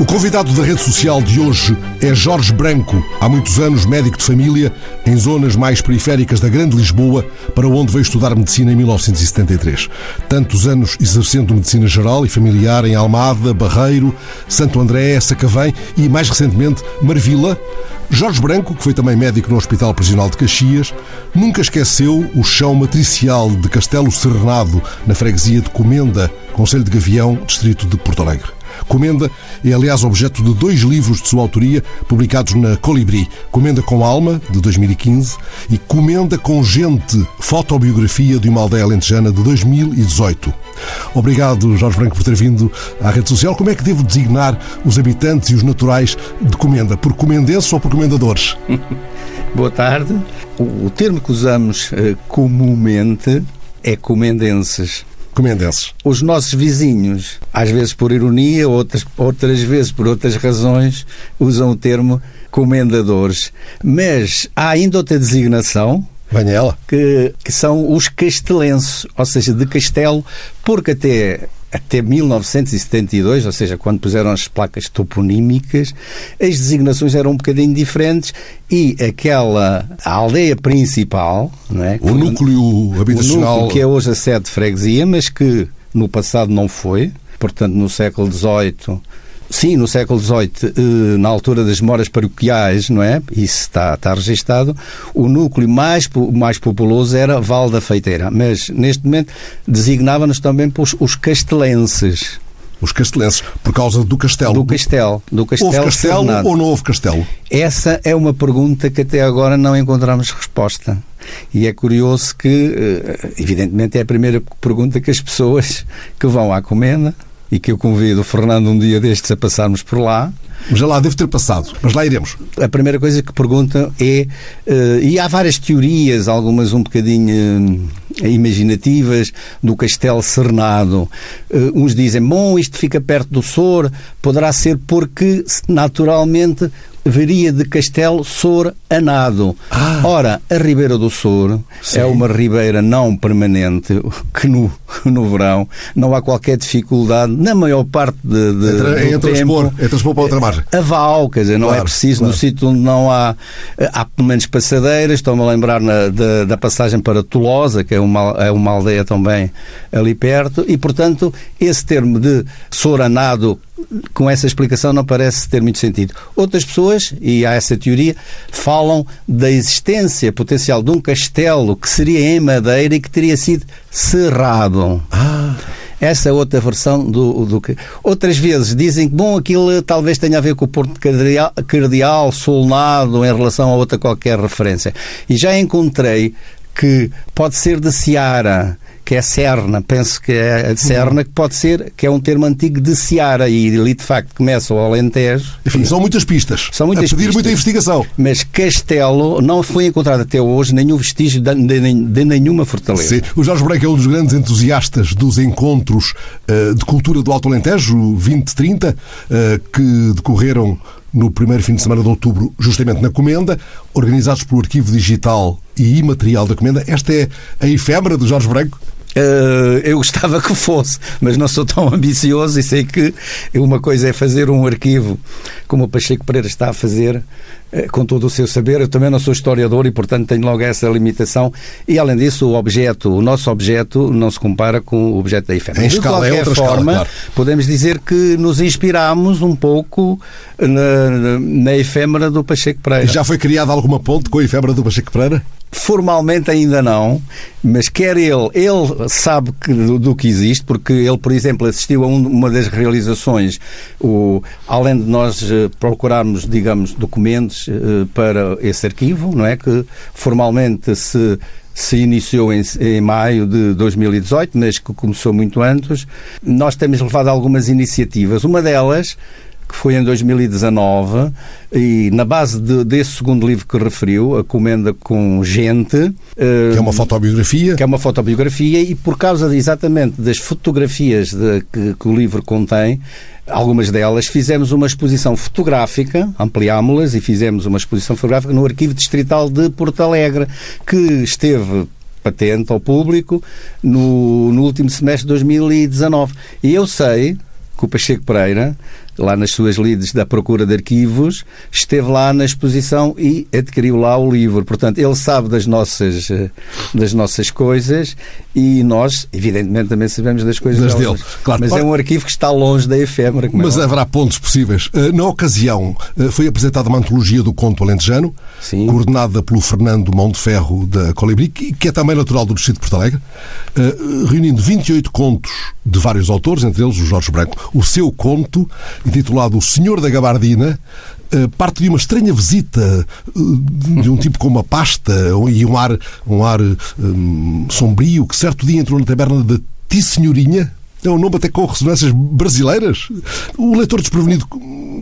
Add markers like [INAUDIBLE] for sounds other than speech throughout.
O convidado da rede social de hoje é Jorge Branco, há muitos anos médico de família, em zonas mais periféricas da Grande Lisboa, para onde veio estudar medicina em 1973. Tantos anos exercendo medicina geral e familiar em Almada, Barreiro, Santo André, Sacavém e, mais recentemente, Marvila. Jorge Branco, que foi também médico no Hospital Prisional de Caxias, nunca esqueceu o chão matricial de Castelo Serenado, na freguesia de Comenda, Conselho de Gavião, distrito de Porto Alegre. Comenda é, aliás, objeto de dois livros de sua autoria, publicados na Colibri. Comenda com Alma, de 2015, e Comenda com Gente, fotobiografia de uma aldeia alentejana, de 2018. Obrigado, Jorge Branco, por ter vindo à rede social. Como é que devo designar os habitantes e os naturais de Comenda? Por comendenses ou por comendadores? [LAUGHS] Boa tarde. O termo que usamos uh, comumente é comendenses comendenses? Os nossos vizinhos, às vezes por ironia, outras, outras vezes por outras razões, usam o termo comendadores. Mas há ainda outra designação, Venha ela. Que, que são os castelenses, ou seja, de castelo, porque até até 1972, ou seja, quando puseram as placas toponímicas, as designações eram um bocadinho diferentes e aquela aldeia principal, não é? o núcleo habitacional, o núcleo que é hoje a sede de freguesia, mas que no passado não foi, portanto no século XVIII Sim, no século XVIII, eh, na altura das moras paroquiais, não é? Isso está, está registado. O núcleo mais, mais populoso era Val da Feiteira, mas neste momento designava-nos também por os castelenses. Os castelenses, por causa do castelo. Do castelo. Do castelo houve castelo Fernado. ou não houve castelo? Essa é uma pergunta que até agora não encontramos resposta. E é curioso que, eh, evidentemente, é a primeira pergunta que as pessoas que vão à comenda e que eu convido o Fernando um dia destes a passarmos por lá. Já lá deve ter passado, mas lá iremos. A primeira coisa que perguntam é, uh, e há várias teorias, algumas um bocadinho uh, imaginativas, do Castelo Cernado. Uh, uns dizem, bom, isto fica perto do Sor, poderá ser porque naturalmente veria de Castelo Sor Anado. Ah. Ora, a Ribeira do Sor Sim. é uma ribeira não permanente, que no, [LAUGHS] no verão não há qualquer dificuldade, na maior parte de, de, é, é transpor, é transpor para outra margem. A Val, quer dizer, não é claro, é preciso, claro. no sítio onde não há, há pelo menos passadeiras, estou-me a lembrar na, da, da, passagem para Tolosa, que é uma, é uma aldeia também ali perto, e portanto esse termo de Sor Anado com essa explicação não parece ter muito sentido. Outras pessoas, e há essa teoria, falam da existência potencial de um castelo que seria em madeira e que teria sido cerrado. Ah. Essa é outra versão do, do que. Outras vezes dizem que, bom, aquilo talvez tenha a ver com o Porto Cardeal, Cardeal Solnado em relação a outra qualquer referência. E já encontrei que pode ser de Seara que é Serna, penso que é a Serna, que pode ser, que é um termo antigo de Seara, e ali de facto começa o Alentejo. Enfim, são muitas pistas. São muitas a pedir pistas. muita investigação. Mas Castelo não foi encontrado até hoje nenhum vestígio de, de, de nenhuma fortaleza. Sim. O Jorge Branco é um dos grandes entusiastas dos encontros uh, de cultura do Alto Alentejo, 2030, uh, que decorreram no primeiro fim de semana de outubro, justamente na Comenda, organizados pelo Arquivo Digital e Imaterial da Comenda. Esta é a efêmera do Jorge Branco? Uh, eu gostava que fosse, mas não sou tão ambicioso e sei que uma coisa é fazer um arquivo como o Pacheco Pereira está a fazer, com todo o seu saber. Eu também não sou historiador e, portanto, tenho logo essa limitação. E, além disso, o objeto, o nosso objeto, não se compara com o objeto da efêmera. De qualquer é forma, escala, claro. podemos dizer que nos inspirámos um pouco na, na efêmera do Pacheco Pereira. Já foi criada alguma ponte com a efêmera do Pacheco Pereira? Formalmente ainda não, mas quer ele, ele sabe que, do, do, que existe, porque ele, por exemplo, assistiu a um, uma das realizações, o, além de nós uh, procurarmos, digamos, documentos uh, para esse arquivo, não é? Que formalmente se se iniciou em, em, maio de 2018, mas que começou muito antes. Nós temos levado algumas iniciativas. Uma delas que foi em 2019, e na base de, desse segundo livro que referiu, A Comenda com Gente. Que é uma fotobiografia. Que é uma fotobiografia, e por causa de, exatamente das fotografias de, que, que o livro contém, algumas delas, fizemos uma exposição fotográfica, ampliámos-las e fizemos uma exposição fotográfica no Arquivo Distrital de Porto Alegre, que esteve patente ao público no, no último semestre de 2019. E eu sei que o Pacheco Pereira lá nas suas lides da procura de arquivos, esteve lá na exposição e adquiriu lá o livro. Portanto, ele sabe das nossas, eh, das nossas coisas e nós, evidentemente, também sabemos das coisas das dele. Claro. Mas é um arquivo que está longe da efêmera. É Mas é haverá pontos possíveis. Eh, na ocasião, eh, foi apresentada uma antologia do conto alentejano, Sim. coordenada pelo Fernando Monteferro da Colibri, que é também natural do Distrito de Porto Alegre, reunindo 28 contos de vários autores, entre eles o Jorge Branco. O seu conto, intitulado O Senhor da Gabardina, eh, parte de uma estranha visita eh, de um tipo com uma pasta e um ar, um ar um, sombrio que certo dia entrou na taberna da Ti Senhorinha. É um nome até com ressonâncias brasileiras. O leitor desprevenido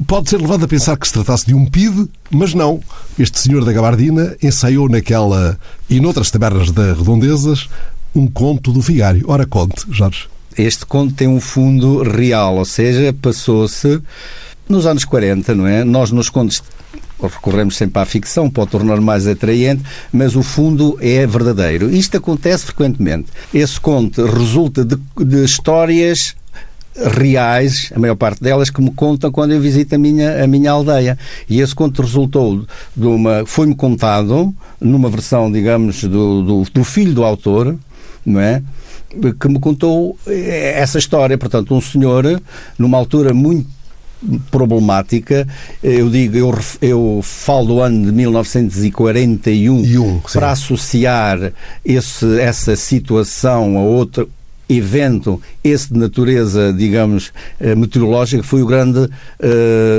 pode ser levado a pensar que se tratasse de um PID, mas não. Este senhor da gabardina ensaiou naquela e noutras tabernas da Redondezas um conto do vigário. Ora, conte, Jorge este conto tem um fundo real, ou seja, passou-se nos anos 40, não é? Nós nos contos recorremos sempre à ficção para o tornar mais atraente, mas o fundo é verdadeiro. Isto acontece frequentemente. Esse conto resulta de, de histórias reais, a maior parte delas, que me contam quando eu visito a minha, a minha aldeia. E esse conto resultou de uma. foi-me contado numa versão, digamos, do, do, do filho do autor, não é? que me contou eh, essa história. Portanto, um senhor, numa altura muito problemática. Eu digo, eu, eu falo do ano de 1941 um, para associar esse, essa situação a outro evento, esse de natureza, digamos, eh, meteorológica, foi o grande, uh,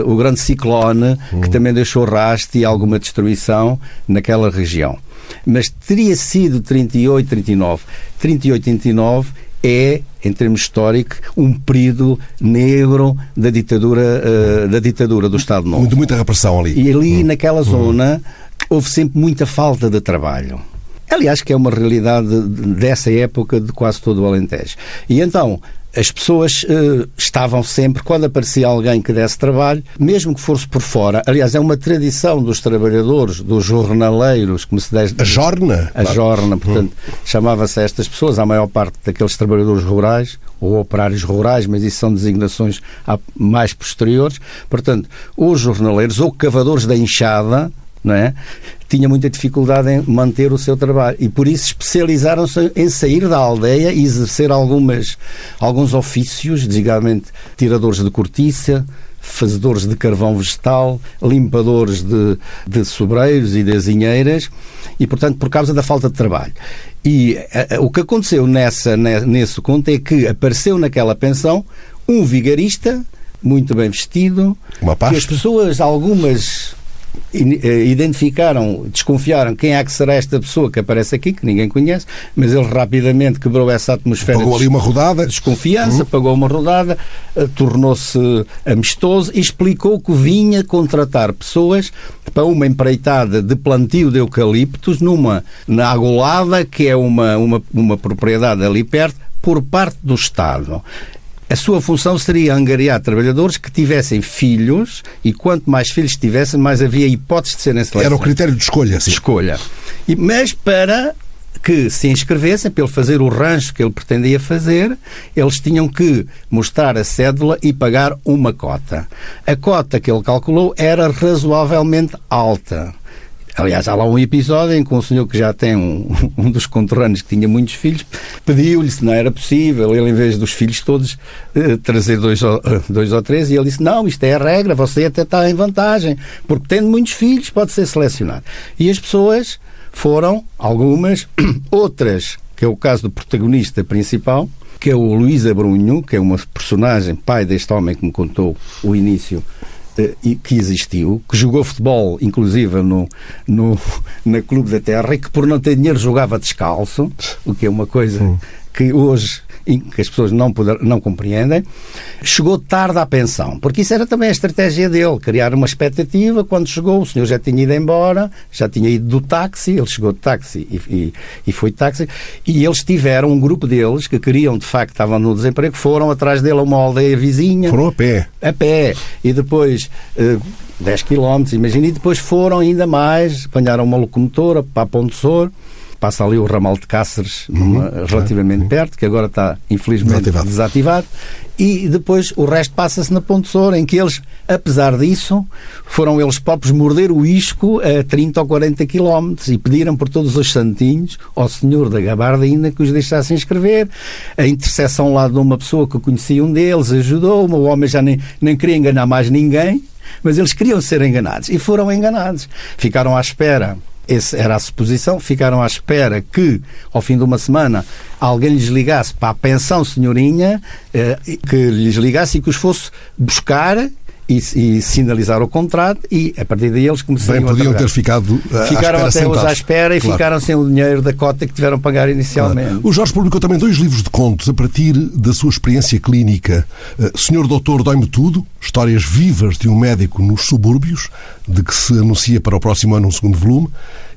o grande ciclone uhum. que também deixou rastro e alguma destruição naquela região mas teria sido 38, 39. 38, 39 é, em termos históricos, um período negro da ditadura, uh, da ditadura do Estado Novo. Muito, muita repressão ali. E ali, hum. naquela hum. zona, houve sempre muita falta de trabalho. Aliás, que é uma realidade dessa época de quase todo o Alentejo. E então, as pessoas uh, estavam sempre, quando aparecia alguém que desse trabalho, mesmo que fosse por fora, aliás, é uma tradição dos trabalhadores, dos jornaleiros, como se diz. A jorna? A claro. jorna, portanto, hum. chamava-se estas pessoas, a maior parte daqueles trabalhadores rurais, ou operários rurais, mas isso são designações mais posteriores. Portanto, os jornaleiros ou cavadores da enxada, não é? tinha muita dificuldade em manter o seu trabalho e por isso especializaram-se em sair da aldeia e exercer algumas, alguns ofícios, designadamente tiradores de cortiça, fazedores de carvão vegetal, limpadores de, de sobreiros e de azinheiras, e, portanto, por causa da falta de trabalho. E a, a, o que aconteceu nessa, nesse conto é que apareceu naquela pensão um vigarista muito bem vestido, Uma que as pessoas, algumas eh, identificaram, desconfiaram quem é que será esta pessoa que aparece aqui, que ninguém conhece, mas ele rapidamente quebrou essa atmosfera. Pagou ali uma rodada. Desconfiança, uhum. pagou uma rodada, eh, tornou-se amistoso e explicou que vinha contratar pessoas para uma empreitada de plantio de eucaliptos numa, na Agolada, que é uma, uma, uma propriedade ali perto, por parte do Estado a sua função seria angariar trabalhadores que tivessem filhos e quanto mais filhos tivessem, mais havia hipótese de serem selecionados. Era o critério de escolha, sim. De escolha. E, mas para que se inscrevessem, para ele fazer o rancho que ele pretendia fazer, eles tinham que mostrar a cédula e pagar uma cota. A cota que ele calculou era razoavelmente alta. Aliás, há lá um episódio em que um senhor que já tem um, [LAUGHS] um dos conterrâneos que tinha muitos filhos pediu-lhe se não era possível, ele em vez dos filhos todos eh, trazer dois ou, eh, dois ou três, e ele disse: Não, isto é a regra, você até está em vantagem, porque tendo muitos filhos pode ser selecionado. E as pessoas foram, algumas, [CLEARS THROAT] outras, que é o caso do protagonista principal, que é o Luís Abrunho, que é uma personagem, pai deste homem que me contou o início que existiu, que jogou futebol, inclusive, no, no, na Clube da Terra e que, por não ter dinheiro, jogava descalço, o que é uma coisa Sim. que hoje que as pessoas não, poder, não compreendem, chegou tarde à pensão, porque isso era também a estratégia dele, criar uma expectativa. Quando chegou, o senhor já tinha ido embora, já tinha ido do táxi, ele chegou de táxi e, e, e foi de táxi, e eles tiveram um grupo deles que queriam, de facto, estavam no desemprego, foram atrás dele a uma aldeia vizinha. Foram a pé. A pé. E depois. Uh, 10 km, imagina, e depois foram ainda mais, apanharam uma locomotora para a Ponte Sor, passa ali o ramal de Cáceres, numa, uhum. relativamente uhum. perto, que agora está infelizmente desativado. desativado. E depois o resto passa-se na Ponte Soura, em que eles, apesar disso, foram eles próprios morder o isco a 30 ou 40 quilómetros e pediram por todos os santinhos ao senhor da gabardina que os deixassem escrever. A intercessão lá de uma pessoa que conhecia um deles ajudou-me, o homem já nem, nem queria enganar mais ninguém, mas eles queriam ser enganados e foram enganados. Ficaram à espera essa era a suposição. Ficaram à espera que, ao fim de uma semana, alguém lhes ligasse para a pensão senhorinha, eh, que lhes ligasse e que os fosse buscar e, e, sinalizar o contrato e a partir daí eles começaram Bem, podiam a ter ficado à Ficaram até sentados. hoje à espera e claro. ficaram sem o dinheiro da cota que tiveram a pagar inicialmente. Claro. O Jorge publicou também dois livros de contos a partir da sua experiência clínica. Eh, Senhor Doutor Dói-me Tudo, histórias vivas de um médico nos subúrbios, de que se anuncia para o próximo ano um segundo volume,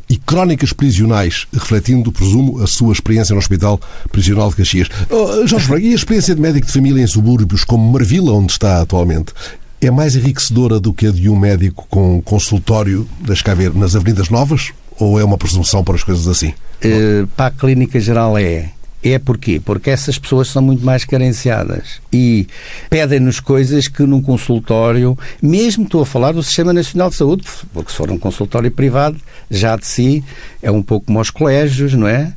e Crónicas Prisionais, refletindo, presumo, a sua experiência no Hospital Prisional de Caxias. Oh, Jorge Braga, e a experiência de médico de família em subúrbios como Marvila, onde está atualmente? É mais enriquecedora do que a de um médico com consultório, das cá ver, nas Avenidas Novas? Ou é uma presunção para as coisas assim? Uh, para a clínica geral é. É porquê? Porque essas pessoas são muito mais carenciadas e pedem-nos coisas que num consultório, mesmo estou a falar do Sistema Nacional de Saúde, porque se for um consultório privado, já de si é um pouco como aos colégios, não é?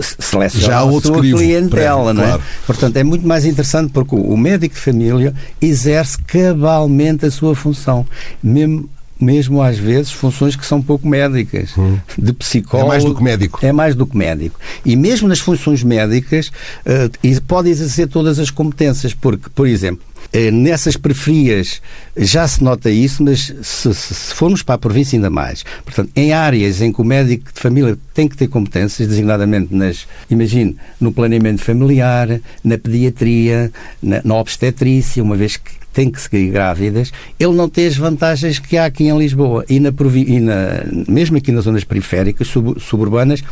Seleciona Já a sua clientela, não é? Claro. Portanto, é muito mais interessante porque o médico de família exerce cabalmente a sua função, mesmo mesmo às vezes funções que são pouco médicas, hum. de psicólogo. É mais do que médico. É mais do que médico. E mesmo nas funções médicas, uh, pode exercer todas as competências, porque, por exemplo, eh, nessas periferias já se nota isso, mas se, se, formos para a província ainda mais. Portanto, em áreas em que o médico de família tem que ter competências, designadamente nas, imagine, no planeamento familiar, na pediatria, na, na obstetrícia, uma vez que tem que seguir grávidas, ele não tem as vantagens que há aqui em Lisboa e, na, e na, mesmo aqui nas zonas periféricas, sub, suburbanas,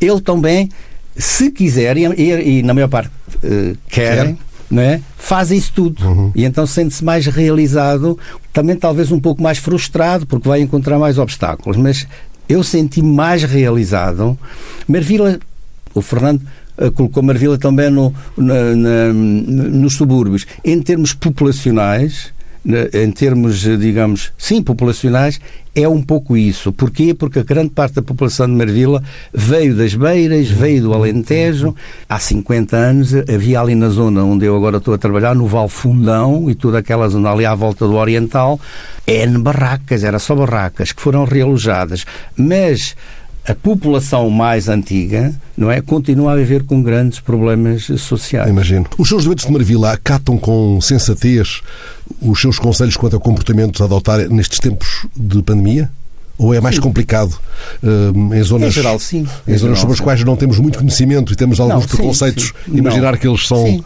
ele também, se quiserem, e, e na maior parte uh, querem, não é? faz isso tudo. Uhum. E então sente-se mais realizado, também talvez um pouco mais frustrado, porque vai encontrar mais obstáculos. Mas eu senti-me mais realizado. Marvila, o Fernando colocou Marvila também no, na, na, nos subúrbios. Em termos populacionais, em termos, digamos, sim, populacionais, é um pouco isso. Porquê? Porque a grande parte da população de Marvila veio das Beiras, veio do Alentejo. Há 50 anos havia ali na zona onde eu agora estou a trabalhar, no Val Fundão e toda aquela zona ali à volta do Oriental, N barracas, era só barracas que foram realojadas. Mas a população mais antiga, não é, continua a viver com grandes problemas sociais. Imagino. Os seus doentes de Marvila acatam com sensatez os seus conselhos quanto ao comportamento a adotar nestes tempos de pandemia? Ou é mais sim. complicado uh, em zonas, em geral, sim. Em, em zonas sobre as quais não temos muito conhecimento e temos alguns não, preconceitos, sim, sim. imaginar não. que eles são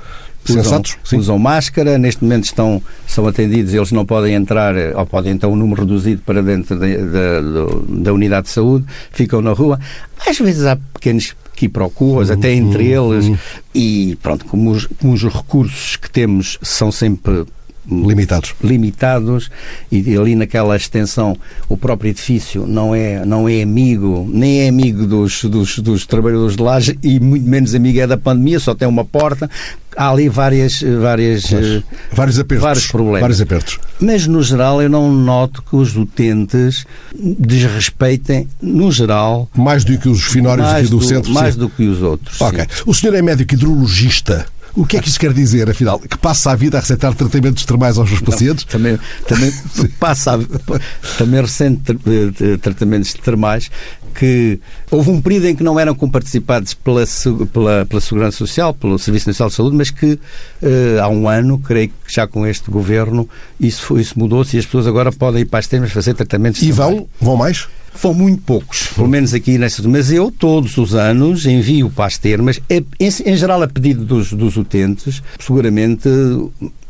sensatos? Usam, usam, máscara, neste momento estão, são atendidos, eles não podem entrar, ou podem então um número reduzido para dentro de, de, de, da unidade de saúde, ficam na rua. Às vezes há pequenos quiproquos, uhum, até entre uhum, eles, uhum. e pronto, como os, como os recursos que temos são sempre limitados. limitados e ali naquela extensão o próprio edifício não é não é amigo nem é amigo dos, dos, dos trabalhadores de laje e muito menos amigo é da pandemia só tem uma porta há ali várias várias uh, vários apertos vários problemas vários apertos mas no geral eu não noto que os utentes desrespeitem no geral mais do que os finórios aqui do, do centro mais sim. do que os outros ok sim. o senhor é médico hidrologista o que é que isso quer dizer, afinal? Que passa a vida a receitar tratamentos termais aos seus pacientes? Não, também, também [LAUGHS] [LAUGHS] passa a, também recente eh, tratamentos termais que houve um período em que não eram comparticipados pela, pela, pela Segurança Social, pelo Serviço Nacional de Saúde, mas que uh, há um ano, creio que já com este governo, isso, isso mudou-se e as pessoas agora podem ir para as termas fazer tratamentos E vão? Vão mais? Vão muito poucos, pelo menos aqui nesta. Mas eu, todos os anos, envio para as termas, em, em geral a pedido dos, dos utentes, seguramente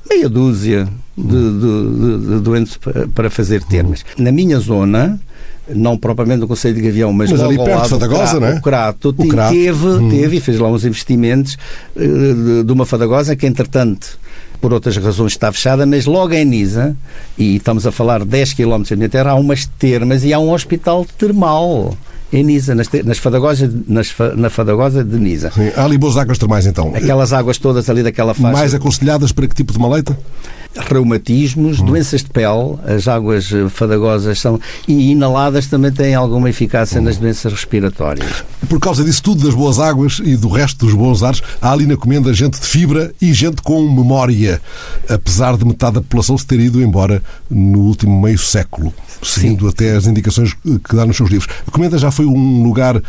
meia dúzia de, de, de, de doentes para fazer termas. Na minha zona, não propriamente no Conselho de Gavião, mas, mas ali perto de Fadagosa, não é? O Crato, o Crato. Teve, hum. teve e fez lá uns investimentos uh, de, de, uma Fadagosa que, entretanto, por outras razões está fechada, mas logo em Nisa, e estamos a falar 10 km da minha terra, há umas termas e há um hospital termal em Nisa, nas, nas Fadagosas, nas, na Fadagosa de Nisa. Sim, há ali boas águas termais, então. Aquelas águas todas ali daquela faixa. Mais aconselhadas para que tipo de maleita? Reumatismos, hum. doenças de pele, as águas eh, fadagosas são e inaladas também têm alguma eficácia hum. nas doenças respiratórias. Por causa disso tudo, das boas águas e do resto dos bons ares, há ali na comenda gente de fibra e gente com memória, apesar de metade da população se ter ido embora no último meio século, seguindo Sim. até as indicações que dá nos seus livros. A comenda já foi um lugar eh,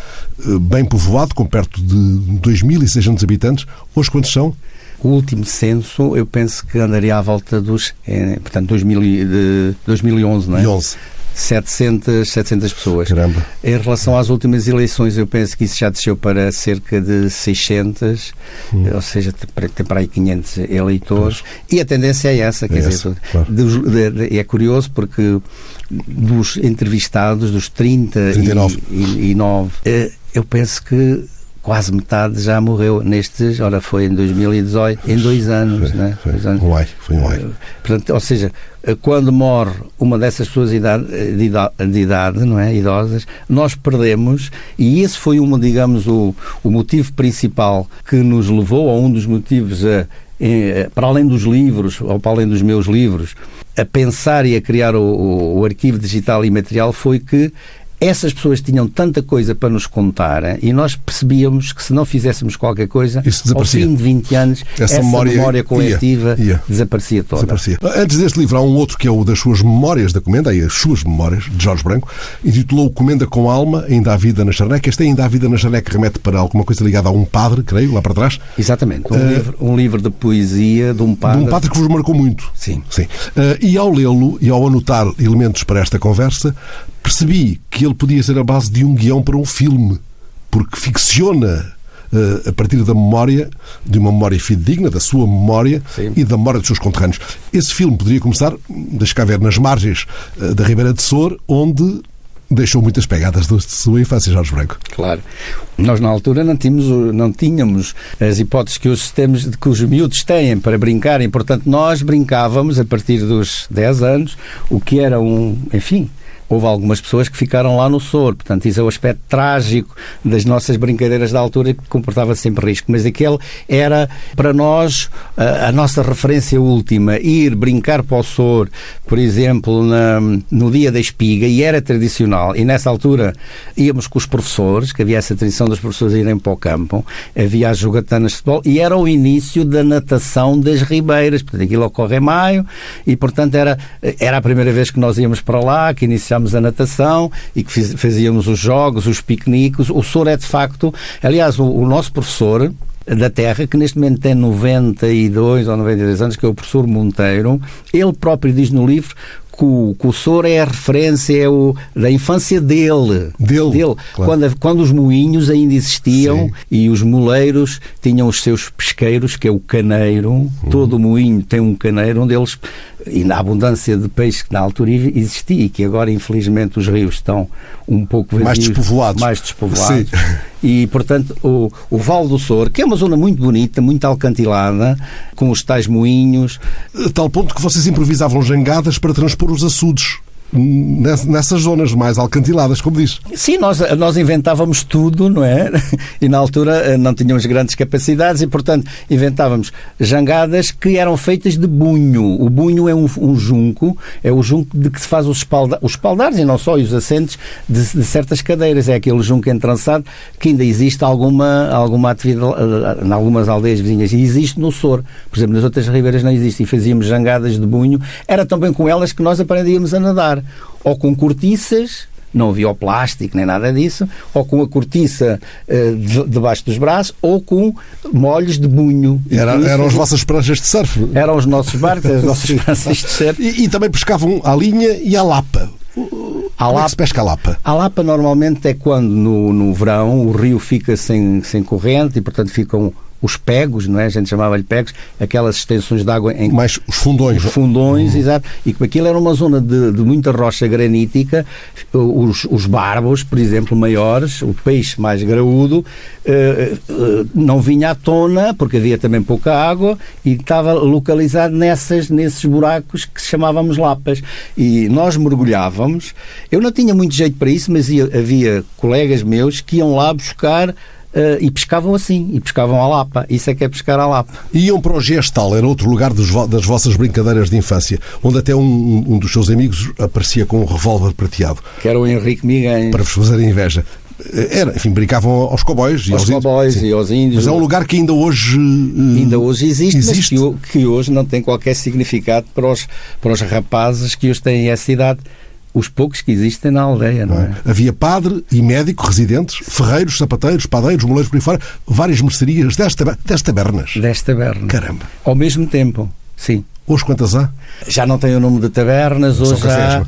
bem povoado, com perto de 2.600 habitantes. Hoje quantos são? O último censo, eu penso que andaria à volta dos, eh, portanto, 2000, de 2011, não é? 11. 700, 700 pessoas. Caramba. Em relação às últimas eleições, eu penso que isso já desceu para cerca de 600, hum. ou seja, tem para aí 500 eleitores. E a tendência é essa, quer é dizer, essa, claro. dos, de, de, é curioso porque dos entrevistados, dos 30 39. e, e 9, eh, eu penso que quase metade já morreu nestes, ora foi em 2018, em dois anos, foi, né? Foi, dois anos. Um ai, foi um ai. Eh, portanto, ou seja, eh, quando morre uma dessas pessoas de idade, eh, de idade, de idade, não é, idosas, nós perdemos e esse foi uma, digamos, o, o motivo principal que nos levou, ou um dos motivos a, para além dos livros, ou para além dos meus livros, a pensar e a criar o, o, o arquivo digital e material foi que essas pessoas tinham tanta coisa para nos contar e nós percebíamos que se não fizéssemos qualquer coisa, ao fim de 20 anos, essa, essa memória, memória, coletiva ia, ia. desaparecia toda. Desaparecia. Antes deste livro, há um outro que é o das suas memórias da Comenda, aí as suas memórias, de Jorge Branco, intitulou Comenda com Alma, Ainda há Vida na Charneca. Este Ainda há Vida na Charneca remete para alguma coisa ligada a um padre, creio, lá para trás. Exatamente. Um, uh, livro, um livro de poesia de um padre. De um padre que vos marcou muito. Sim. Sim. Uh, e ao lê-lo e ao anotar elementos para esta conversa, percebi que ele podia ser a base de um guião para um filme, porque ficciona uh, a partir da memória, de uma memória fidedigna, da sua memória Sim. e da memória dos seus conterrâneos. Esse filme poderia começar, deixa cá ver, nas margens uh, da Ribeira de Sor, onde deixou muitas pegadas da sua infância, Jorge Branco. Claro. Nós, na altura, não tínhamos, não tínhamos as hipóteses que os, temos, que os miúdos têm para brincarem. Portanto, nós brincávamos, a partir dos 10 anos, o que era um, enfim, houve algumas pessoas que ficaram lá no soro. Portanto, isso é o aspecto trágico das nossas brincadeiras da altura que comportava sempre risco. Mas aquele era, para nós, a, a nossa referência última. Ir brincar para o soro, por exemplo, na, no dia da espiga, e era tradicional. E nessa altura íamos com os professores, que havia essa tradição dos professores irem para o campo, havia as jogatanas de futebol, e era o início da natação das ribeiras. Portanto, aquilo ocorre em maio, e, portanto, era, era a primeira vez que nós íamos para lá, que iniciamos praticarmos a natação e que fazíamos os jogos, os piqueniques. O Sor é de facto, aliás, o, o nosso professor, da Terra, que neste momento tem 92 ou 93 anos, que é o professor Monteiro, ele próprio diz no livro que o, que o Sor é a referência é o, da infância dele. Dele. dele. Claro. Quando, quando os moinhos ainda existiam Sim. e os moleiros tinham os seus pesqueiros, que é o caneiro. Uhum. Todo moinho tem um caneiro onde eles e na abundância de peixe que na altura existia e que agora infelizmente os rios estão um pouco vazios, mais despovoados, mais despovoados. E portanto o, o Val do Sor, que é uma zona muito bonita, muito alcantilada, com os tais moinhos. A tal ponto que vocês improvisavam jangadas para transpor os açudes nessas zonas mais alcantiladas, como diz. Sim, nós, nós inventávamos tudo, não é? [LAUGHS] E na altura eh, não tínhamos grandes capacidades e, portanto, inventávamos jangadas que eram feitas de bunho. O bunho é um, um junco, é o junco de que se faz os, espalda, os espaldares e não só, e os assentos de, de, certas cadeiras. É aquele junco entrançado que ainda existe alguma, alguma atividade eh, em algumas aldeias vizinhas. E existe no Sor. Por exemplo, nas outras ribeiras não existe. E fazíamos jangadas de bunho. Era também com elas que nós aprendíamos a nadar ou com cortiças, não havia o plástico nem nada disso, ou com a cortiça uh, debaixo dos braços, ou com molhos de bunho. Era, eram as vossas pranchas de surf? Eram os nossos barcos, as nossas pranchas [LAUGHS] de surf. E, e, também pescavam a linha e a lapa. A Como lapa, é que se pesca a lapa? A lapa normalmente é quando no, no verão o rio fica sem, sem corrente e, portanto, ficam os pegos, não é? A gente chamava-lhe pegos, aquelas extensões de água em. Mais os fundões. Os fundões, uhum. exato. E como aquilo era uma zona de, de muita rocha granítica, os, os barbos, por exemplo, maiores, o peixe mais graúdo, eh, eh, não vinha à tona, porque havia também pouca água, e estava localizado nessas, nesses buracos que chamávamos lapas. E nós mergulhávamos. Eu não tinha muito jeito para isso, mas ia, havia colegas meus que iam lá buscar Uh, e pescavam assim, e pescavam à Lapa. Isso é que é pescar à Lapa. Iam para o Gestal, era outro lugar dos, das vossas brincadeiras de infância, onde até um, um dos seus amigos aparecia com um revólver prateado. Que era o Henrique Miguel. Para vos fazer inveja. Eh, era, enfim, brincavam aos cowboys e aos, aos cowboys índios. e aos índios. Mas é um lugar que ainda hoje uh, ainda hoje existe, existe. mas que, que, hoje não tem qualquer significado para os, para os rapazes que hoje têm essa idade os poucos que existem na aldeia, não, não é? é? Havia padre e médico residentes, ferreiros, sapateiros, padeiros, moleiros por aí fora, várias mercearias, dez, dez tabernas. Dez tabernas. Caramba. Ao mesmo tempo, sim. Hoje quantas há? Já não tem o nome de tabernas, hoje há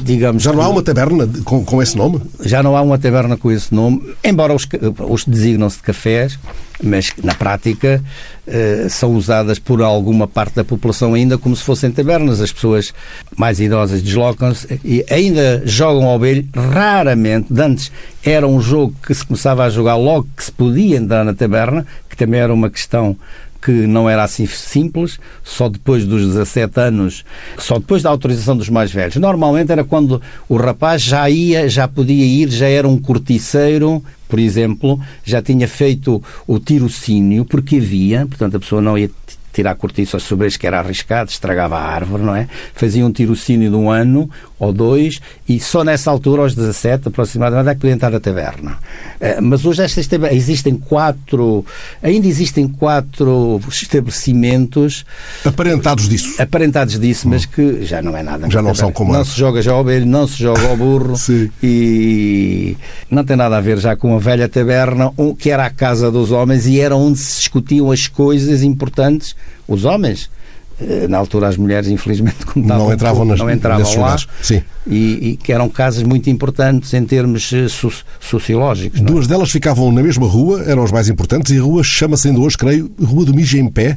digamos. Já não há uma taberna com, com esse nome? Já não há uma taberna com esse nome, embora os, os designam-se de cafés, mas na prática eh, são usadas por alguma parte da população ainda como se fossem tabernas. As pessoas mais idosas deslocam-se e ainda jogam ao belho, raramente. Antes era um jogo que se começava a jogar logo que se podia entrar na taberna, que também era uma questão que não era assim simples, só depois dos 17 anos, só depois da autorização dos mais velhos. Normalmente era quando o rapaz já ia, já podia ir, já era um corticeiro, por exemplo, já tinha feito o tirocínio, porque havia, portanto a pessoa não ia tirar cortiça aos sobreiros, que era arriscado, estragava a árvore, não é? Fazia um tirocínio de um ano ou dois e só nessa altura, aos 17 aproximadamente, é que podia entrar a taberna. Eh, mas hoje estas existem quatro, ainda existem quatro estabelecimentos aparentados disso. Aparentados disso, mas que já não é nada. Já não são como Não se joga já ao abelho, não se joga ao burro [LAUGHS] e não tem nada a ver já com a velha taberna, que era a casa dos homens e era onde se discutiam as coisas importantes os homens. Eh, na altura as mulheres, infelizmente, [LAUGHS] não entravam, nas, não entravam lá Sim. E, e, que eram casas muito importantes em termos eh, so, sociológicos. É? Duas é? delas ficavam na mesma rua, eram as mais importantes, e a rua chama-se ainda hoje, creio, Rua do Mija em Pé.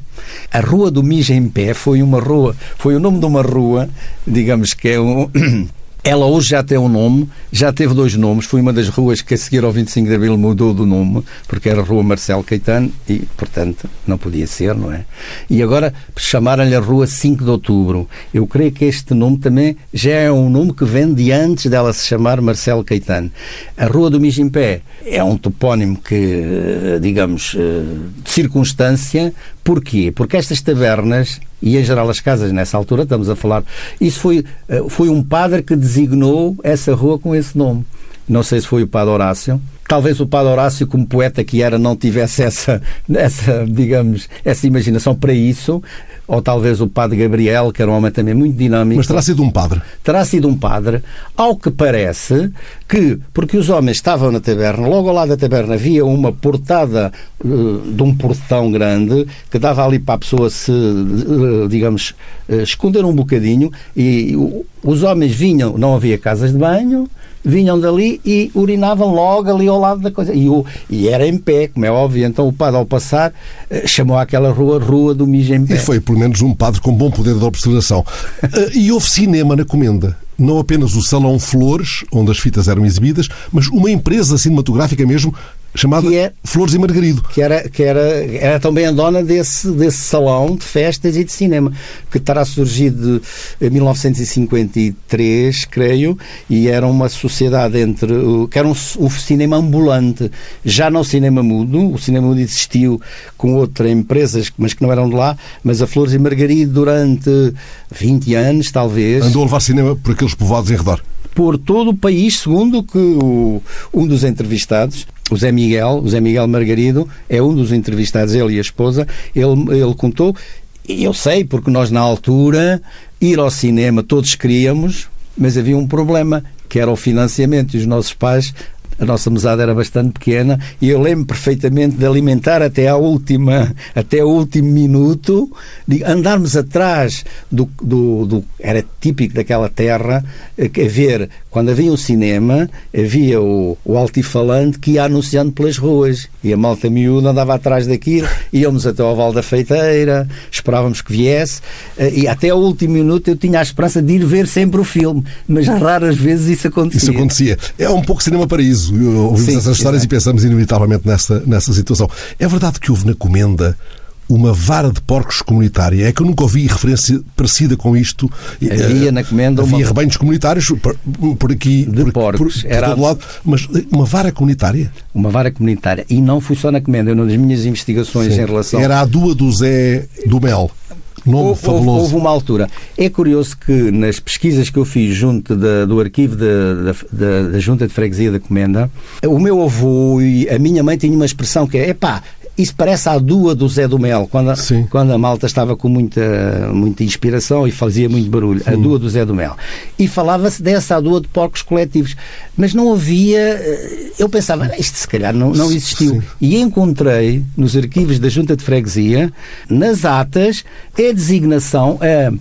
A Rua do Mija em Pé foi uma rua, foi o nome de uma rua, digamos que é um [CLEARS THROAT] Ela hoje já tem um nome, já teve dois nomes. Foi uma das ruas que a seguir ao 25 de Abril mudou do nome, porque era a Rua Marcelo Caetano e, portanto, não podia ser, não é? E agora chamaram-lhe a Rua 5 de Outubro. Eu creio que este nome também já é um nome que vem de antes dela se chamar Marcelo Caetano. A Rua do Mijimpé é um topónimo que, eh, digamos, eh, de circunstância. Porquê? Porque estas tabernas e em geral as casas nessa altura, estamos a falar, isso foi, eh, foi um padre que designou essa rua com esse nome. Não sei se foi o padre Horácio, talvez o padre Horácio, como poeta que era, não tivesse essa, [LAUGHS] essa, digamos, essa imaginação para isso, ou talvez o padre Gabriel, que era um homem também muito dinâmico. Mas terá sido um padre? Terá sido um padre, ao que parece que, porque os homens estavam na taberna, logo ao lado da taberna havia uma portada uh, de um portão grande que dava ali para a pessoa se, uh, digamos, uh, esconder um bocadinho e os homens vinham, não havia casas de banho, vinham dali e urinavam logo ali ao lado da coisa. E, o, e era em pé, como é óbvio. Então o padre, ao passar, eh, chamou aquela rua Rua do Mijo em Pé. E foi, pelo menos, um padre com bom poder de observação. [LAUGHS] Eh, e houve cinema na comenda não apenas o Salão Flores, onde as fitas eram exibidas, mas uma empresa cinematográfica mesmo chamada é, Flores e Margarido. Que era, que era, era também a dona desse, desse salão de festas e de cinema, que terá surgido em 1953, creio, e era uma sociedade entre. que era um, um cinema ambulante. Já não cinema mudo, o cinema mudo existiu com outras empresas, mas que não eram de lá, mas a Flores e Margarido durante 20 anos, talvez. Andou a levar cinema por aqueles povoados em redor por todo o país, segundo que o, um dos entrevistados, o Zé Miguel, o Zé Miguel Margarido, é um dos entrevistados, ele e a esposa, ele, ele contou, eu sei, porque nós na altura, ir ao cinema todos queríamos, mas havia um problema, que era o financiamento, e os nossos pais a nossa mesada era bastante pequena e eu lembro perfeitamente de alimentar até à última, até o último minuto, de andarmos atrás do, do, do era típico daquela terra, eh, a ver, quando havia um cinema, havia o, o altifalante que ia anunciando pelas ruas e a malta miúda andava atrás daquilo, íamos até ao Val da Feiteira, esperávamos que viesse eh, e até ao último minuto eu tinha a esperança de ir ver sempre o filme, mas raras vezes isso acontecia. Isso acontecia. É um pouco cinema paraíso. Ouvimos Sim, essas histórias e pensamos inevitavelmente nessa, nessa situação. É verdade que houve na comenda uma vara de porcos comunitária. É que eu nunca ouvi referência parecida com isto. Havia na comenda Havia uma... rebanhos comunitários por, por aqui, de por, porcos. Por, Era... todo lado, mas uma vara comunitária? Uma vara comunitária. E não fui só na comenda. Eu, nas minhas investigações Sim. em relação... Era a dua do Zé do Mel. Nome houve, fabuloso. Houve uma altura. É curioso que nas pesquisas que eu fiz junto da, do arquivo da, da, da, Junta de Freguesia da Comenda, o meu avô e a minha mãe tinham uma expressão que é: epá, isso parece a dua do Zé do Mel, quando, a, quando a malta estava com muita, muita inspiração e fazia muito barulho. A dua do Zé do Mel. E falava-se dessa a dua de porcos coletivos. Mas não havia. Eh, eu pensava, isto se calhar não, não existiu. Sim. E encontrei nos arquivos da Junta de Freguesia, nas atas, a designação. A,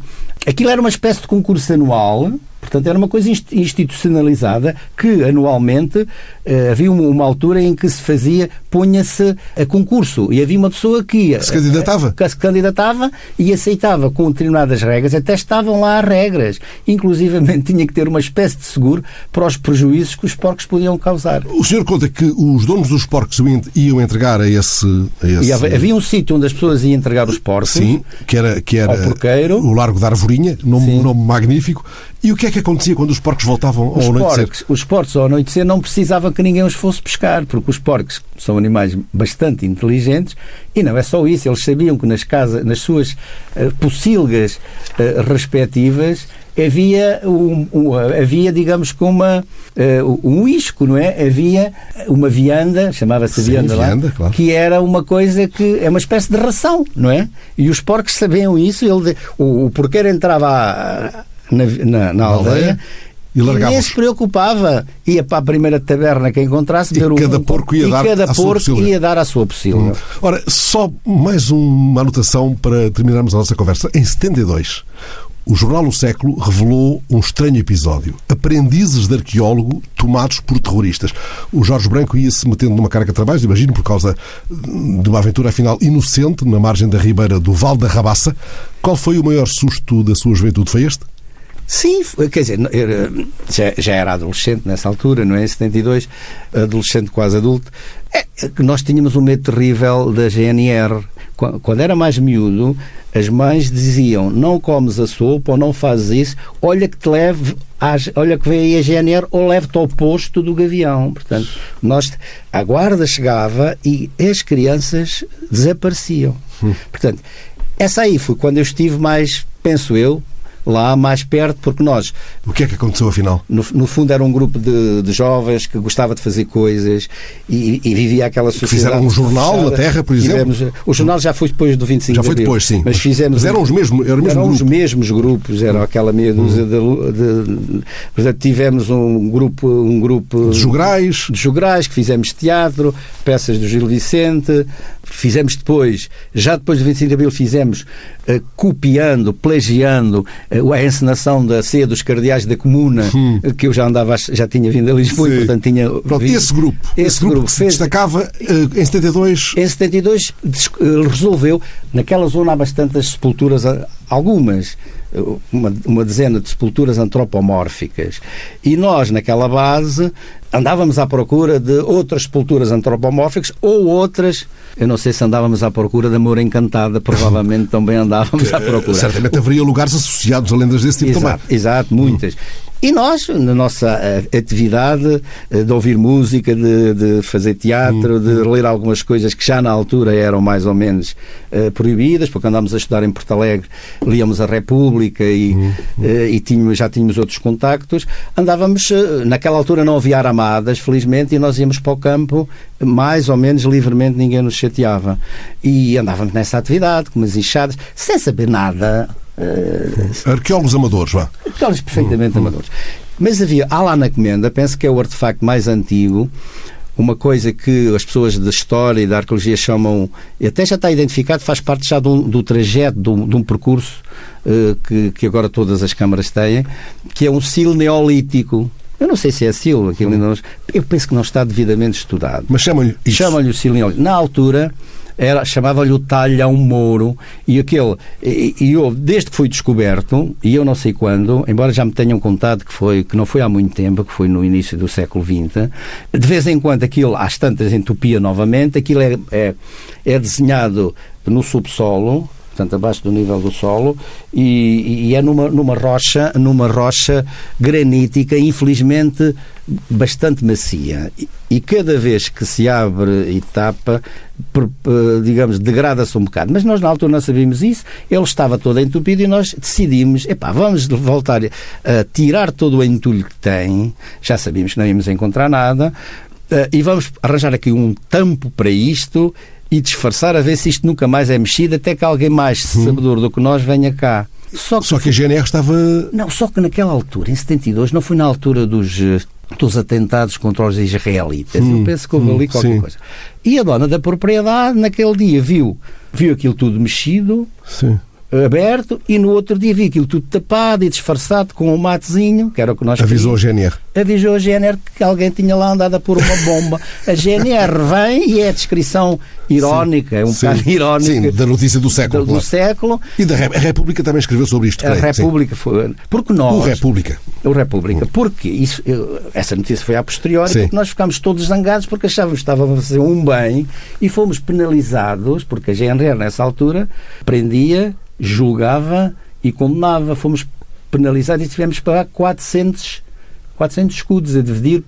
aquilo era uma espécie de concurso anual Portanto, era uma coisa institucionalizada que, anualmente, eh, havia uma altura em que se fazia, punha-se a concurso e havia uma pessoa que ia, se candidatava. Que se candidatava e aceitava com determinadas regras, até estavam lá as regras. Inclusivamente [LAUGHS] tinha que ter uma espécie de seguro para os prejuízos que os porcos podiam causar. O senhor conta que os donos dos porcos iam entregar a esse... A esse... havia um sítio onde as pessoas iam entregar os porcos. Sim, que era, que era o Largo da Arvorinha, nome, nome magnífico, e o que é que acontecia quando os porcos voltavam ao os anoitecer? Porcos, os porcos ao anoitecer não precisavam que ninguém os fosse pescar, porque os porcos são animais bastante inteligentes e não é só isso, eles sabiam que nas, casas, nas suas uh, pocilgas uh, respectivas havia, um, um, havia digamos que uma, uh, um isco, não é? Havia uma vianda, chamava-se vianda, vianda lá, claro. que era uma coisa que é uma espécie de ração, não é? E os porcos sabiam isso, ele, o, o porqueiro entrava a, na, na, na aldeia. E, e nem se preocupava. Ia para a primeira taberna que encontrasse ver cada um, porco ia dar cada a porco sua ia dar a sua pocilga. Hum. Ora, só mais uma anotação para terminarmos a nossa conversa. Em 72, o jornal O Século revelou um estranho episódio. Aprendizes de arqueólogo tomados por terroristas. O Jorge Branco ia-se metendo numa carga de trabalhos, imagino, por causa de uma aventura, afinal, inocente, na margem da ribeira do Val da Rabaça. Qual foi o maior susto da sua juventude? Foi este? Sim, quer dizer, já, já era adolescente nessa altura, não é? Em 72, adolescente quase adulto. É, nós tínhamos um medo terrível da GNR. Quando era mais miúdo, as mães diziam: não comes a sopa ou não fazes isso, olha que te leve, olha que vem aí a GNR ou leve-te ao posto do gavião. Portanto, nós, a guarda chegava e as crianças desapareciam. Hum. Portanto, essa aí foi quando eu estive mais, penso eu, lá mais perto, porque nós. O que é que aconteceu afinal? No, no fundo era um grupo de, de, jovens que gostava de fazer coisas e, e vivia aquela sociedade. Fizeram um jornal fechada. na Terra, por exemplo? Tivemos, o jornal já foi depois do 25 Já foi depois, sim. Mas, fizemos. Mas eram os mesmos, eram, eram os mesmos grupos, eram aquela meia dúzia hum. de, de, Tivemos um grupo. Um grupo de jograis. De jograis, que fizemos teatro, peças do Gil Vicente, fizemos depois, já depois do 25 de Abril, fizemos uh, copiando, plagiando uh, a encenação da ceia dos cardeais da Comuna, hum. uh, que eu já andava, já tinha vindo a Lisboa Sim. e, portanto, tinha. Pronto, esse grupo, esse, esse grupo, grupo fez, destacava em 72. Em 72 resolveu, naquela zona há bastantes sepulturas, algumas uma, uma dezena de sepulturas antropomórficas. E nós, naquela base, andávamos à procura de outras sepulturas antropomórficas ou outras. Eu não sei se andávamos à procura da Moura Encantada, provavelmente também andávamos à [LAUGHS] procura. Certamente haveria lugares associados a lendas desse tipo exato, também. Exato, muitas. E nós, na nossa eh, atividade eh, de ouvir música, de, de fazer teatro, de ler algumas coisas que já na altura eram mais ou menos uh, proibidas, porque andámos a estudar em Porto Alegre, líamos a República e, uh, e tínhamos, já tínhamos outros contactos, andávamos, uh, naquela altura não havia aramadas, felizmente, e nós íamos para o campo mais ou menos livremente, ninguém nos chateava. E andávamos nessa atividade, com umas enxadas, sem saber nada Uh, Arqueólogos amadores, vá. Arqueólogos perfeitamente hum, amadores. Mas havia, há lá na comenda, penso que é o artefacto mais antigo, uma coisa que as pessoas da história e da arqueologia chamam, e até já está identificado, faz parte já do, do trajeto, do, de um percurso uh, que, que agora todas as câmaras têm, que é um silo neolítico. Eu não sei se é silo, aquilo não, eu penso que não está devidamente estudado. Mas chamam-lhe Chamam-lhe o silo neolítico. Na altura, era chamava-lhe o talhão Mouro e aquele e, e eu desde que foi descoberto e eu não sei quando embora já me tenham contado que foi que não foi há muito tempo que foi no início do século XX de vez em quando aquilo às tantas entupia novamente. Aquilo é, é, é desenhado no subsolo portanto abaixo do nível do solo e, e, é numa, numa rocha numa rocha granítica infelizmente bastante macia e, cada vez que se abre e tapa digamos degrada-se um bocado mas nós na altura não sabíamos isso ele estava todo entupido e nós decidimos epá, vamos voltar a tirar todo o entulho que tem já sabíamos que não íamos encontrar nada Uh, e vamos arranjar aqui um tampo para isto e disfarçar a ver se isto nunca mais é mexido até que alguém mais hum. sabedor do que nós venha cá. Só que, só que a GNR estava. Não, só que naquela altura, em 72, não foi na altura dos, eh, dos atentados contra os israelitas. Hum, Eu penso que houve ali qualquer sim. coisa. E a dona da propriedade, naquele dia, viu, viu aquilo tudo mexido. Sim aberto e no outro dia vi aquilo tudo tapado e disfarçado com um matezinho, que era o que nós Avisou queríamos. a GNR. Avisou a GNR que alguém tinha lá andado a pôr uma bomba. A GNR vem e é a descrição irónica, é um sim, bocado irónica. Sim, da notícia do século. Do, do século. E da a República também escreveu sobre isto. A creio, República sim. foi. Porque nós. O República. O República. Porque isso, essa notícia foi a posteriori, sim. porque nós ficámos todos zangados porque achávamos que estávamos a fazer um bem e fomos penalizados, porque a GNR nessa altura prendia julgava e condenava. Fomos penalizados e tivemos que pagar 400, 400 escudos a dividir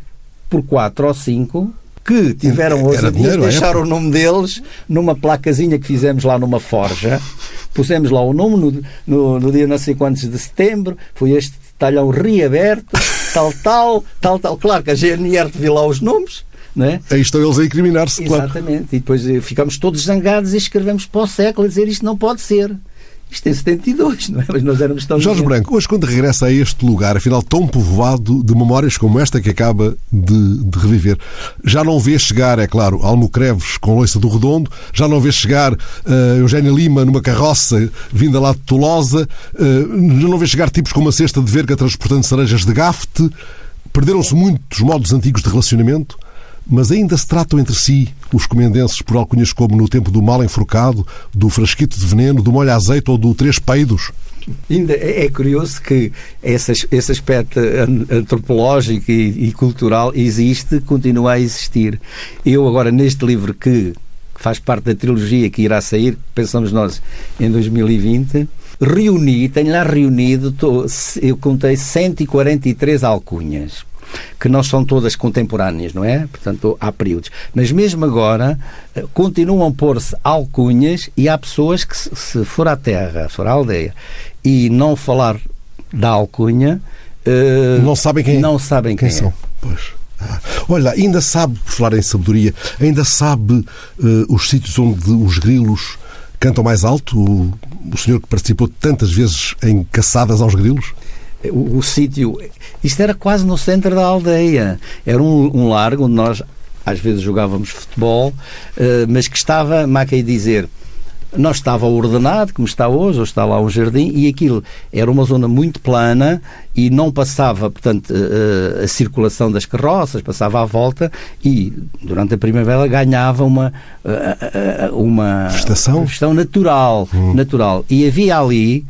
por 4 ou 5 que tiveram hoje de deixar o nome deles numa placazinha que fizemos lá numa forja. Pusemos lá o nome no, no, no dia não sei quantos de setembro. Foi este talhão reaberto, tal, tal, tal, tal. Claro que a GNR viu lá os nomes. É? Aí estão eles a incriminar-se, claro. Exatamente. E depois eh, ficamos todos zangados e escrevemos para o século a dizer isto não pode ser. Isto é 72, não é? Mas nós éramos tão. Jorge Branco, hoje, quando regressa a este lugar, afinal tão povoado de memórias como esta que acaba de, de reviver, já não vê chegar, é claro, Almocreves com loiça do Redondo, já não vê chegar uh, Eugénia Lima numa carroça vinda lá de Tolosa, uh, já não vê chegar tipos com uma cesta de verga transportando cerejas de gafte. Perderam-se muitos modos antigos de relacionamento mas ainda se tratam entre si os comendenses por alcunhas como no tempo do mal enforcado, do frasquito de veneno, do molho azeite ou do três peidos? Ainda é, é curioso que esse, aspecto antropológico e, e, cultural existe, continua a existir. Eu agora, neste livro que faz parte da trilogia que irá sair, pensamos nós, em 2020, reuni, tenho lá reunido, eu contei 143 alcunhas que não são todas contemporâneas, não é? Portanto, há períodos. Mas mesmo agora, eh, continuam a pôr-se alcunhas e há pessoas que, se for à terra, se for à aldeia, e não falar da alcunha, uh, não sabem quem, não sabem quem, quem é. são. Pois. Ah. Olha, ainda sabe, por falar em sabedoria, ainda sabe uh, os sítios onde os grilos cantam mais alto? O, o senhor que participou tantas vezes em caçadas aos grilos? O, o sítio. Isto era quase no centro da aldeia. Era um, um largo onde nós às vezes jogávamos futebol, uh, mas que estava, má que dizer, não estava ordenado, como está hoje, ou está lá um jardim, e aquilo era uma zona muito plana e não passava, portanto, a, a circulação das carroças, passava à volta e, durante a primavera, ganhava uma, uma vegetação, vegetação natural, hum. natural. E havia ali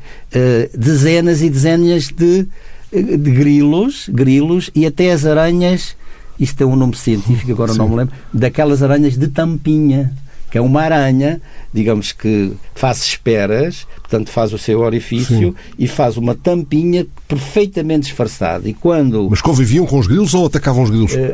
dezenas e dezenas de, de grilos, grilos e até as aranhas, isto é um nome científico, agora Sim. não me lembro, daquelas aranhas de tampinha que é uma aranha, digamos que faz esperas, portanto faz o seu orifício Sim. e faz uma tampinha perfeitamente disfarçada. E quando... Mas conviviam com os grilos ou atacavam os grilos? Uh,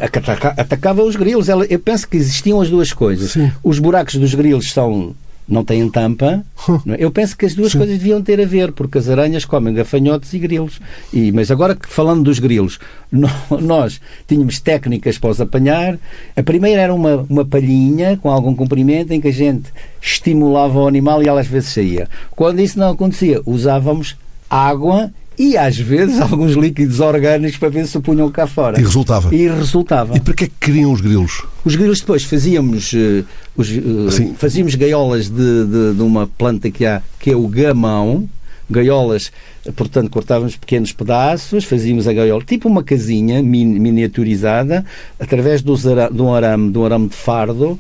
atacavam os grilos. Eu penso que existiam as duas coisas. Sim. Os buracos dos grilos são não têm tampa. [LAUGHS] É? Eu penso que as duas Sim. coisas deviam ter a ver, porque as aranhas comem gafanhotos e grilos. E, mas agora, falando dos grilos, [LAUGHS] nós tínhamos técnicas para os apanhar. A primeira era uma, uma palhinha com algum comprimento em que a gente estimulava o animal e ela às vezes saía. Quando isso não acontecia, usávamos água e às vezes [LAUGHS] alguns líquidos orgânicos para ver se o punham cá fora. E resultava. E resultava. E para que é que queriam os grilos? Os grilos depois fazíamos, uh, os, uh, fazíamos gaiolas de, de, de, uma planta que há, que é o gamão, gaiolas, portanto, cortávamos pequenos pedaços, fazíamos a gaiola, tipo uma casinha miniaturizada, através do, de um arame, de um arame de fardo,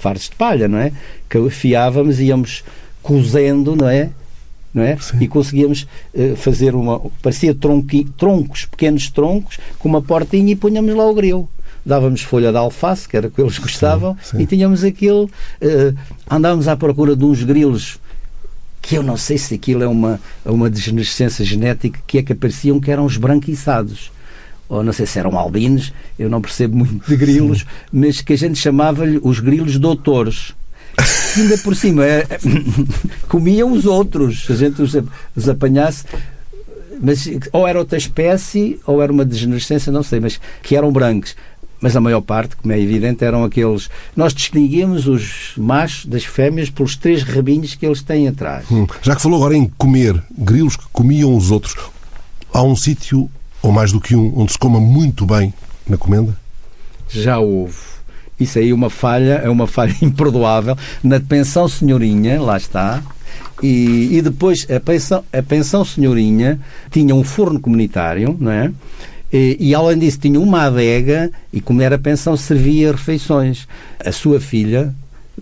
fardos de palha, não é? Que afiávamos e íamos cozendo, não é? Não é? E conseguíamos uh, fazer uma. parecia tronqui, troncos, pequenos troncos, com uma portinha e punhamos lá o grilo dávamos folha de alface, que era o que eles gostavam, sim, sim. e tínhamos aquilo. Uh, andávamos à procura de uns grilos que eu não sei se aquilo é uma, uma desnascença genética, que é que apareciam que eram esbranquiçados. Ou não sei se eram albinos, eu não percebo muito de grilos, Sim. mas que a gente chamava-lhe os grilos doutores. Ainda por cima é, [LAUGHS] comiam os outros, se a gente os, os apanhasse mas ou era outra espécie ou era uma desnascença, não sei, mas que eram brancos mas a maior parte, como é evidente, eram aqueles. Nós distinguíamos os machos das fêmeas pelos três rabinhos que eles têm atrás. Hum. Já que falou agora em comer, grilos que comiam os outros, há um sítio, ou mais do que um, onde se coma muito bem na comenda? Já houve. Isso aí é uma falha, é uma falha [LAUGHS] imperdoável. Na pensão senhorinha, lá está, e, e, depois a pensão, a pensão senhorinha tinha um forno comunitário, não é? E, e, além disso, tinha uma adega e, como era pensão, servia refeições. A sua filha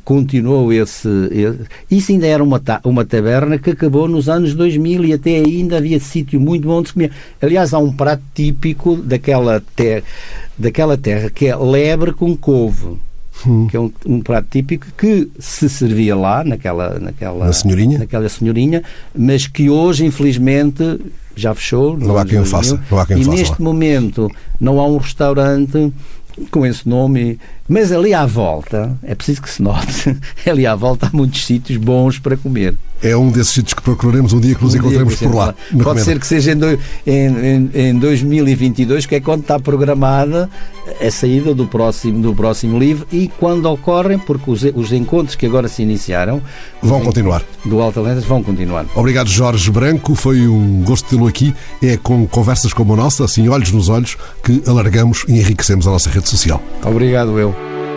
continuou esse. esse isso ainda era uma, ta, uma taberna que acabou nos anos 2000 e até ainda havia sítio muito bom de se comer. Aliás, há um prato típico daquela, ter, daquela terra que é lebre com couve. Hum. que é um, um, prato típico que se servia lá naquela naquela Na senhorinha? naquela senhorinha, mas que hoje infelizmente já fechou. Não há quem o faça. Não há quem e faça neste lá. momento não há um restaurante com esse nome, mas ali à volta, é preciso que se note, [LAUGHS] ali à volta há muitos sítios bons para comer é um desses sítios que procuraremos um dia que nos um encontremos por lá. Pode ser que seja em, do, em, em, em, 2022, que é quando está programada a saída do próximo, do próximo livro e quando ocorrem, porque os, os encontros que agora se iniciaram vão continuar. Do Alta Lendas vão continuar. Obrigado, Jorge Branco. Foi um gosto tê-lo aqui. É com conversas como a nossa, assim, olhos nos olhos, que alargamos e enriquecemos a nossa rede social. Obrigado, eu. show.